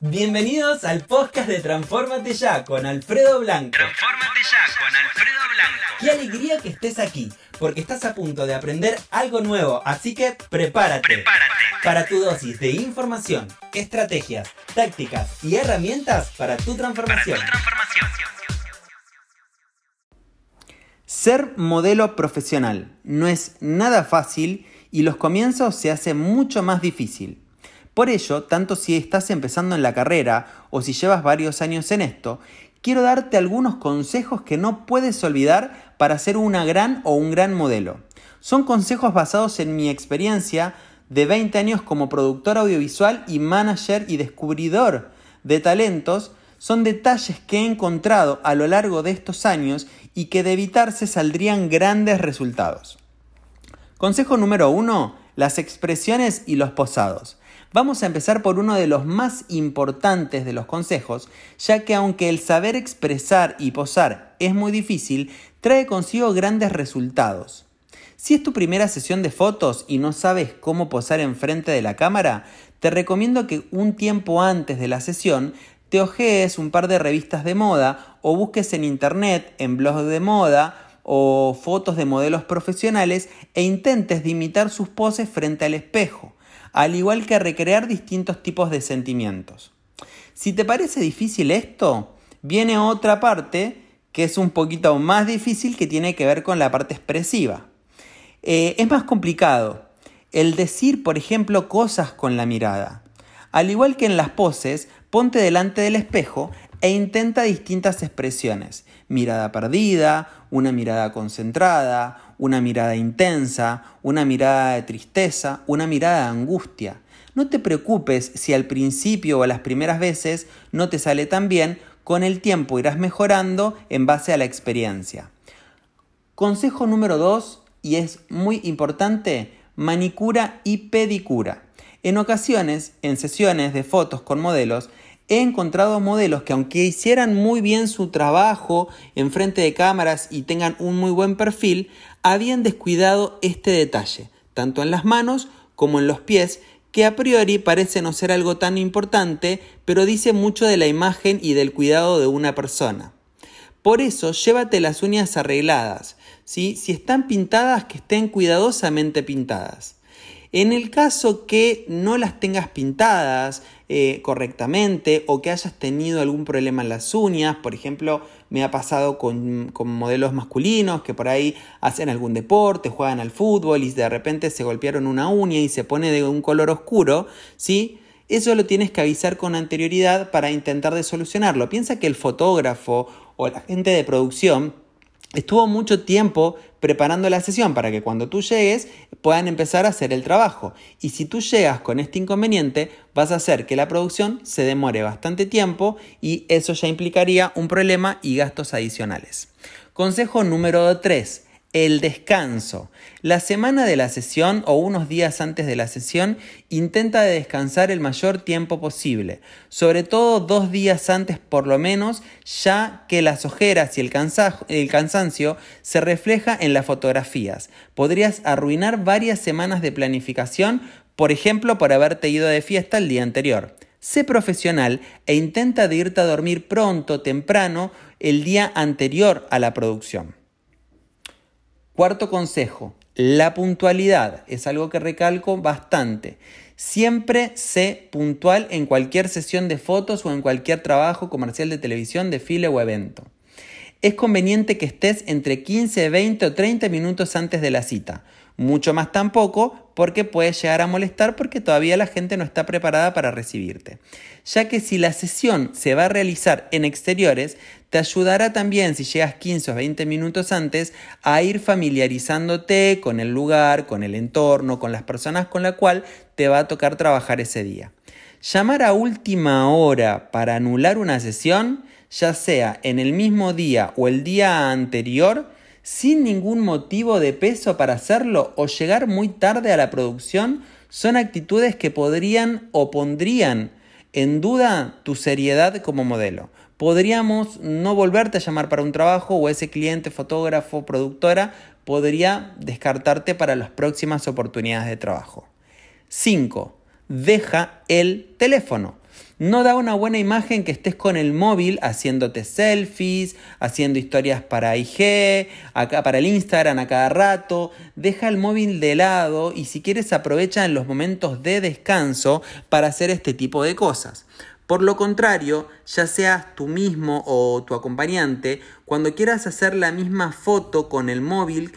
Bienvenidos al podcast de Transformate Ya con Alfredo Blanco. Transformate ya con Alfredo Blanco. Qué alegría que estés aquí, porque estás a punto de aprender algo nuevo, así que prepárate. Prepárate. Para tu dosis de información, estrategias, tácticas y herramientas para tu Para tu transformación. transformación. Ser modelo profesional no es nada fácil y los comienzos se hacen mucho más difícil. Por ello, tanto si estás empezando en la carrera o si llevas varios años en esto, quiero darte algunos consejos que no puedes olvidar para ser una gran o un gran modelo. Son consejos basados en mi experiencia de 20 años como productor audiovisual y manager y descubridor de talentos son detalles que he encontrado a lo largo de estos años y que de evitarse saldrían grandes resultados. Consejo número uno, las expresiones y los posados. Vamos a empezar por uno de los más importantes de los consejos, ya que aunque el saber expresar y posar es muy difícil, trae consigo grandes resultados. Si es tu primera sesión de fotos y no sabes cómo posar enfrente de la cámara, te recomiendo que un tiempo antes de la sesión te ojees un par de revistas de moda o busques en internet, en blogs de moda o fotos de modelos profesionales e intentes imitar sus poses frente al espejo, al igual que recrear distintos tipos de sentimientos. Si te parece difícil esto, viene otra parte que es un poquito más difícil que tiene que ver con la parte expresiva. Eh, es más complicado el decir, por ejemplo, cosas con la mirada. Al igual que en las poses, ponte delante del espejo e intenta distintas expresiones. Mirada perdida, una mirada concentrada, una mirada intensa, una mirada de tristeza, una mirada de angustia. No te preocupes si al principio o a las primeras veces no te sale tan bien, con el tiempo irás mejorando en base a la experiencia. Consejo número 2, y es muy importante, manicura y pedicura. En ocasiones, en sesiones de fotos con modelos, he encontrado modelos que aunque hicieran muy bien su trabajo en frente de cámaras y tengan un muy buen perfil, habían descuidado este detalle, tanto en las manos como en los pies, que a priori parece no ser algo tan importante, pero dice mucho de la imagen y del cuidado de una persona. Por eso, llévate las uñas arregladas, ¿sí? si están pintadas, que estén cuidadosamente pintadas. En el caso que no las tengas pintadas eh, correctamente o que hayas tenido algún problema en las uñas, por ejemplo, me ha pasado con, con, modelos masculinos que por ahí hacen algún deporte, juegan al fútbol y de repente se golpearon una uña y se pone de un color oscuro, ¿sí? Eso lo tienes que avisar con anterioridad para intentar de solucionarlo. Piensa que el fotógrafo o la gente de producción estuvo mucho tiempo preparando la sesión para que cuando tú llegues puedan empezar a hacer el trabajo. Y si tú llegas con este inconveniente, vas a hacer que la producción se demore bastante tiempo y eso ya implicaría un problema y gastos adicionales. Consejo número 3 el descanso. La semana de la sesión o unos días antes de la sesión intenta de descansar el mayor tiempo posible, sobre todo dos días antes por lo menos, ya que las ojeras y el cansancio se refleja en las fotografías. Podrías arruinar varias semanas de planificación, por ejemplo por haberte ido de fiesta el día anterior. Sé profesional e intenta de irte a dormir pronto, temprano, el día anterior a la producción. Cuarto consejo, la puntualidad es algo que recalco bastante. Siempre sé puntual en cualquier sesión de fotos o en cualquier trabajo comercial de televisión, desfile o evento. Es conveniente que estés entre 15, 20 o 30 minutos antes de la cita. Mucho más tampoco porque puedes llegar a molestar porque todavía la gente no está preparada para recibirte. Ya que si la sesión se va a realizar en exteriores, te ayudará también si llegas 15 o 20 minutos antes a ir familiarizándote con el lugar, con el entorno, con las personas con la cual te va a tocar trabajar ese día. Llamar a última hora para anular una sesión, ya sea en el mismo día o el día anterior, sin ningún motivo de peso para hacerlo o llegar muy tarde a la producción, son actitudes que podrían o pondrían en duda tu seriedad como modelo. Podríamos no volverte a llamar para un trabajo o ese cliente, fotógrafo, productora podría descartarte para las próximas oportunidades de trabajo. 5. Deja el teléfono. No da una buena imagen que estés con el móvil haciéndote selfies, haciendo historias para IG, para el Instagram a cada rato. Deja el móvil de lado y si quieres aprovecha en los momentos de descanso para hacer este tipo de cosas. Por lo contrario, ya seas tú mismo o tu acompañante, cuando quieras hacer la misma foto con el móvil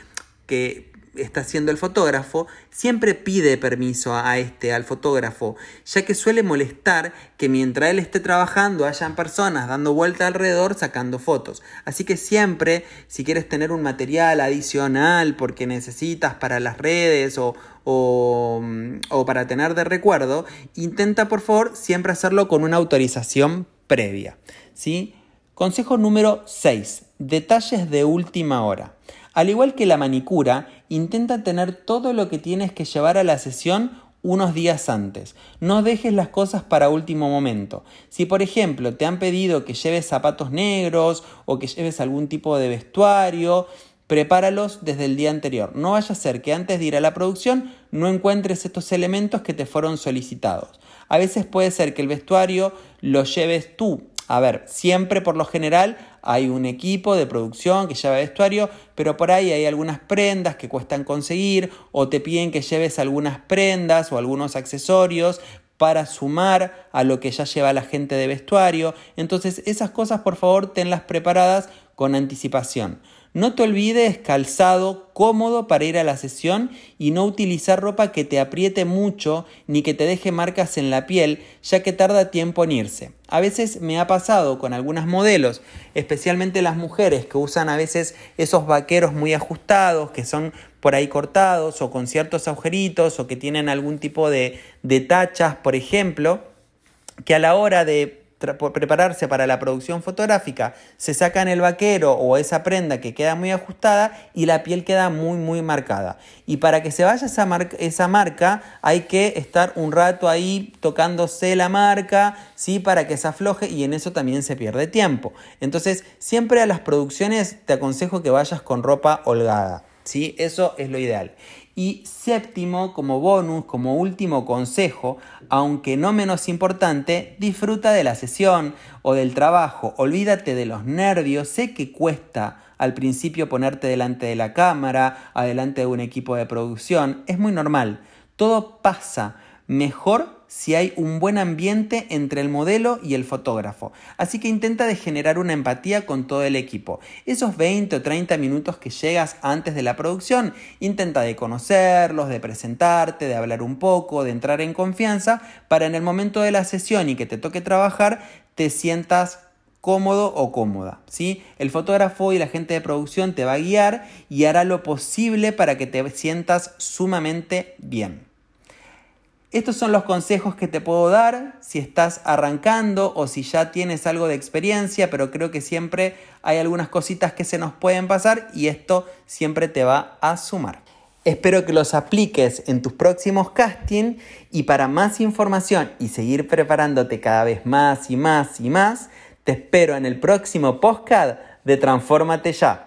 que está haciendo el fotógrafo, siempre pide permiso a este, al fotógrafo, ya que suele molestar que mientras él esté trabajando hayan personas dando vuelta alrededor sacando fotos. Así que siempre, si quieres tener un material adicional porque necesitas para las redes o, o, o para tener de recuerdo, intenta por favor siempre hacerlo con una autorización previa. ¿sí? Consejo número 6. Detalles de última hora. Al igual que la manicura, intenta tener todo lo que tienes que llevar a la sesión unos días antes. No dejes las cosas para último momento. Si por ejemplo te han pedido que lleves zapatos negros o que lleves algún tipo de vestuario, prepáralos desde el día anterior. No vaya a ser que antes de ir a la producción no encuentres estos elementos que te fueron solicitados. A veces puede ser que el vestuario lo lleves tú. A ver, siempre por lo general hay un equipo de producción que lleva vestuario, pero por ahí hay algunas prendas que cuestan conseguir o te piden que lleves algunas prendas o algunos accesorios para sumar a lo que ya lleva la gente de vestuario. Entonces esas cosas por favor tenlas preparadas con anticipación. No te olvides calzado cómodo para ir a la sesión y no utilizar ropa que te apriete mucho ni que te deje marcas en la piel, ya que tarda tiempo en irse. A veces me ha pasado con algunas modelos, especialmente las mujeres que usan a veces esos vaqueros muy ajustados, que son por ahí cortados o con ciertos agujeritos o que tienen algún tipo de, de tachas, por ejemplo, que a la hora de prepararse para la producción fotográfica, se sacan el vaquero o esa prenda que queda muy ajustada y la piel queda muy muy marcada. Y para que se vaya esa, esa marca hay que estar un rato ahí tocándose la marca, ¿sí? Para que se afloje y en eso también se pierde tiempo. Entonces siempre a las producciones te aconsejo que vayas con ropa holgada. ¿Sí? Eso es lo ideal. Y séptimo, como bonus, como último consejo, aunque no menos importante, disfruta de la sesión o del trabajo. Olvídate de los nervios. Sé que cuesta al principio ponerte delante de la cámara, adelante de un equipo de producción. Es muy normal. Todo pasa mejor si hay un buen ambiente entre el modelo y el fotógrafo. Así que intenta de generar una empatía con todo el equipo. Esos 20 o 30 minutos que llegas antes de la producción, intenta de conocerlos, de presentarte, de hablar un poco, de entrar en confianza, para en el momento de la sesión y que te toque trabajar, te sientas cómodo o cómoda. ¿sí? El fotógrafo y la gente de producción te va a guiar y hará lo posible para que te sientas sumamente bien. Estos son los consejos que te puedo dar si estás arrancando o si ya tienes algo de experiencia, pero creo que siempre hay algunas cositas que se nos pueden pasar y esto siempre te va a sumar. Espero que los apliques en tus próximos castings y para más información y seguir preparándote cada vez más y más y más, te espero en el próximo podcast de Transfórmate Ya.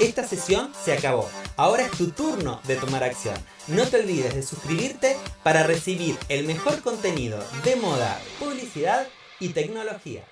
Esta sesión se acabó. Ahora es tu turno de tomar acción. No te olvides de suscribirte para recibir el mejor contenido de moda, publicidad y tecnología.